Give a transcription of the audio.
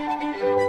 Música